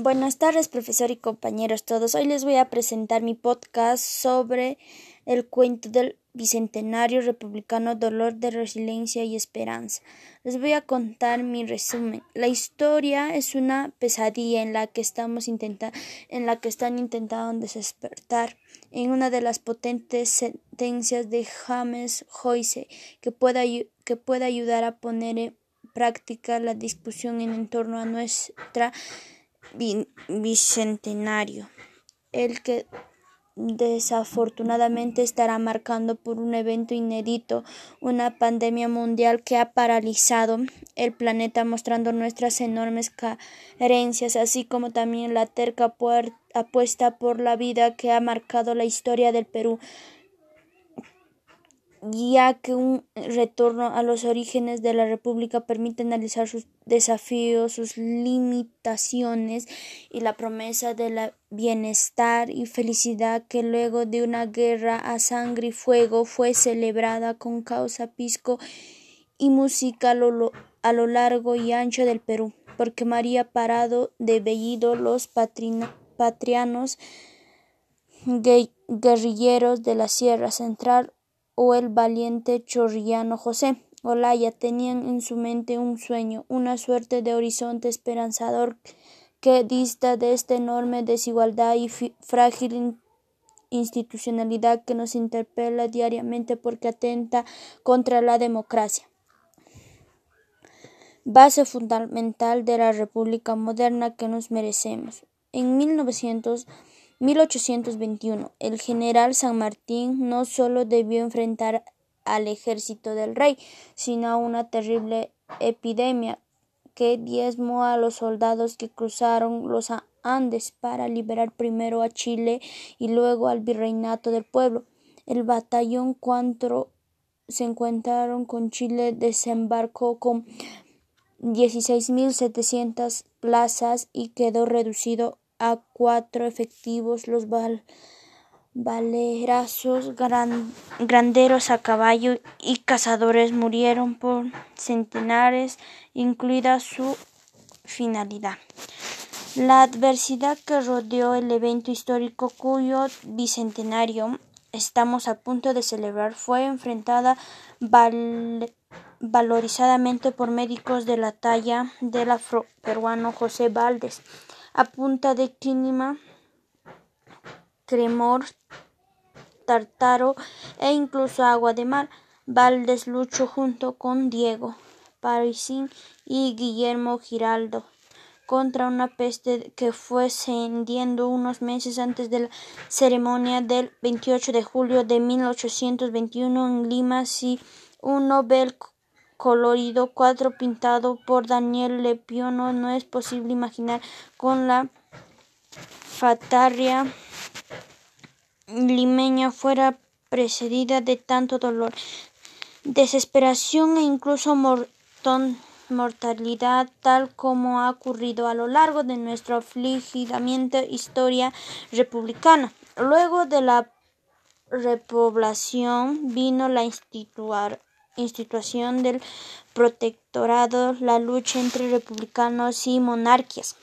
Buenas tardes, profesor y compañeros todos. Hoy les voy a presentar mi podcast sobre el cuento del Bicentenario Republicano Dolor de Resiliencia y Esperanza. Les voy a contar mi resumen. La historia es una pesadilla en la que estamos intentando, en la que están intentando despertar en una de las potentes sentencias de James Joyce que pueda, que pueda ayudar a poner en práctica la discusión en torno a nuestra bicentenario, el que desafortunadamente estará marcando por un evento inédito, una pandemia mundial que ha paralizado el planeta mostrando nuestras enormes carencias, así como también la terca apuesta por la vida que ha marcado la historia del Perú ya que un retorno a los orígenes de la República permite analizar sus desafíos, sus limitaciones y la promesa de la bienestar y felicidad que luego de una guerra a sangre y fuego fue celebrada con causa pisco y música a lo, largo y ancho del Perú, porque María Parado de Bellido, los patrianos guerrilleros de la Sierra Central o el valiente chorrillano José Olaya tenían en su mente un sueño, una suerte de horizonte esperanzador que dista de esta enorme desigualdad y frágil institucionalidad que nos interpela diariamente porque atenta contra la democracia. Base fundamental de la República moderna que nos merecemos. En 1900 1821. El general San Martín no solo debió enfrentar al ejército del rey, sino a una terrible epidemia que diezmó a los soldados que cruzaron los Andes para liberar primero a Chile y luego al virreinato del pueblo. El batallón cuando se encontraron con Chile desembarcó con 16.700 plazas y quedó reducido a cuatro efectivos los valerazos granderos a caballo y cazadores murieron por centenares, incluida su finalidad. La adversidad que rodeó el evento histórico cuyo bicentenario estamos a punto de celebrar fue enfrentada valorizadamente por médicos de la talla del afroperuano José Valdés a punta de quinima, cremor, tartaro e incluso agua de mar. Valdés luchó junto con Diego Parisín y Guillermo Giraldo contra una peste que fue cendiendo unos meses antes de la ceremonia del 28 de julio de 1821 en Lima, si un Nobel colorido cuatro pintado por Daniel Lepiono no es posible imaginar con la fatarria limeña fuera precedida de tanto dolor, desesperación e incluso mortalidad tal como ha ocurrido a lo largo de nuestra afligidamente historia republicana. Luego de la repoblación vino la institución institución del protectorado, la lucha entre republicanos y monarquías,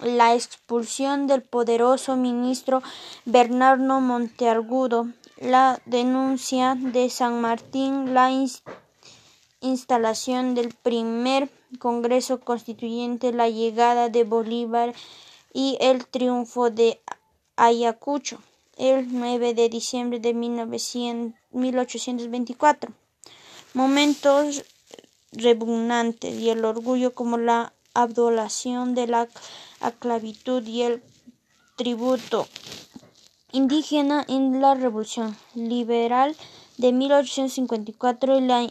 la expulsión del poderoso ministro Bernardo Monteagudo, la denuncia de San Martín, la instalación del primer Congreso Constituyente, la llegada de Bolívar y el triunfo de Ayacucho el 9 de diciembre de 1824 momentos repugnantes y el orgullo como la abdolación de la esclavitud y el tributo indígena en la revolución liberal de 1854 y la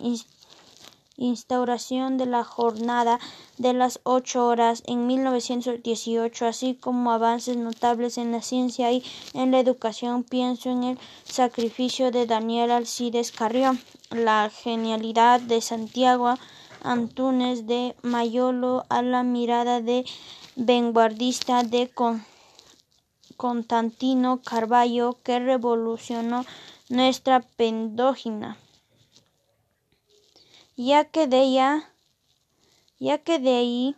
instauración de la jornada de las ocho horas en 1918, así como avances notables en la ciencia y en la educación. Pienso en el sacrificio de Daniel Alcides Carrión, la genialidad de Santiago Antúnez de Mayolo a la mirada de vanguardista de Constantino Carballo que revolucionó nuestra pendógina ya que de ella, ya que de ahí.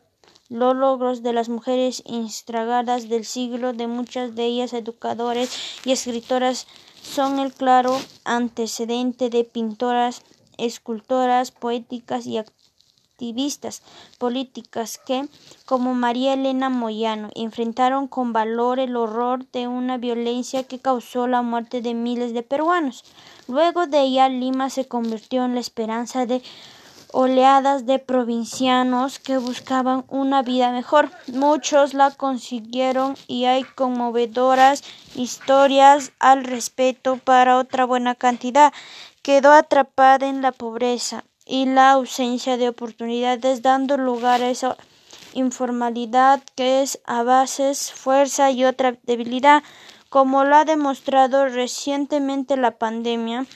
Los logros de las mujeres instragadas del siglo, de muchas de ellas educadoras y escritoras, son el claro antecedente de pintoras, escultoras, poéticas y activistas políticas que, como María Elena Moyano, enfrentaron con valor el horror de una violencia que causó la muerte de miles de peruanos. Luego de ella, Lima se convirtió en la esperanza de oleadas de provincianos que buscaban una vida mejor. Muchos la consiguieron y hay conmovedoras historias al respecto para otra buena cantidad. Quedó atrapada en la pobreza y la ausencia de oportunidades dando lugar a esa informalidad que es a veces fuerza y otra debilidad, como lo ha demostrado recientemente la pandemia.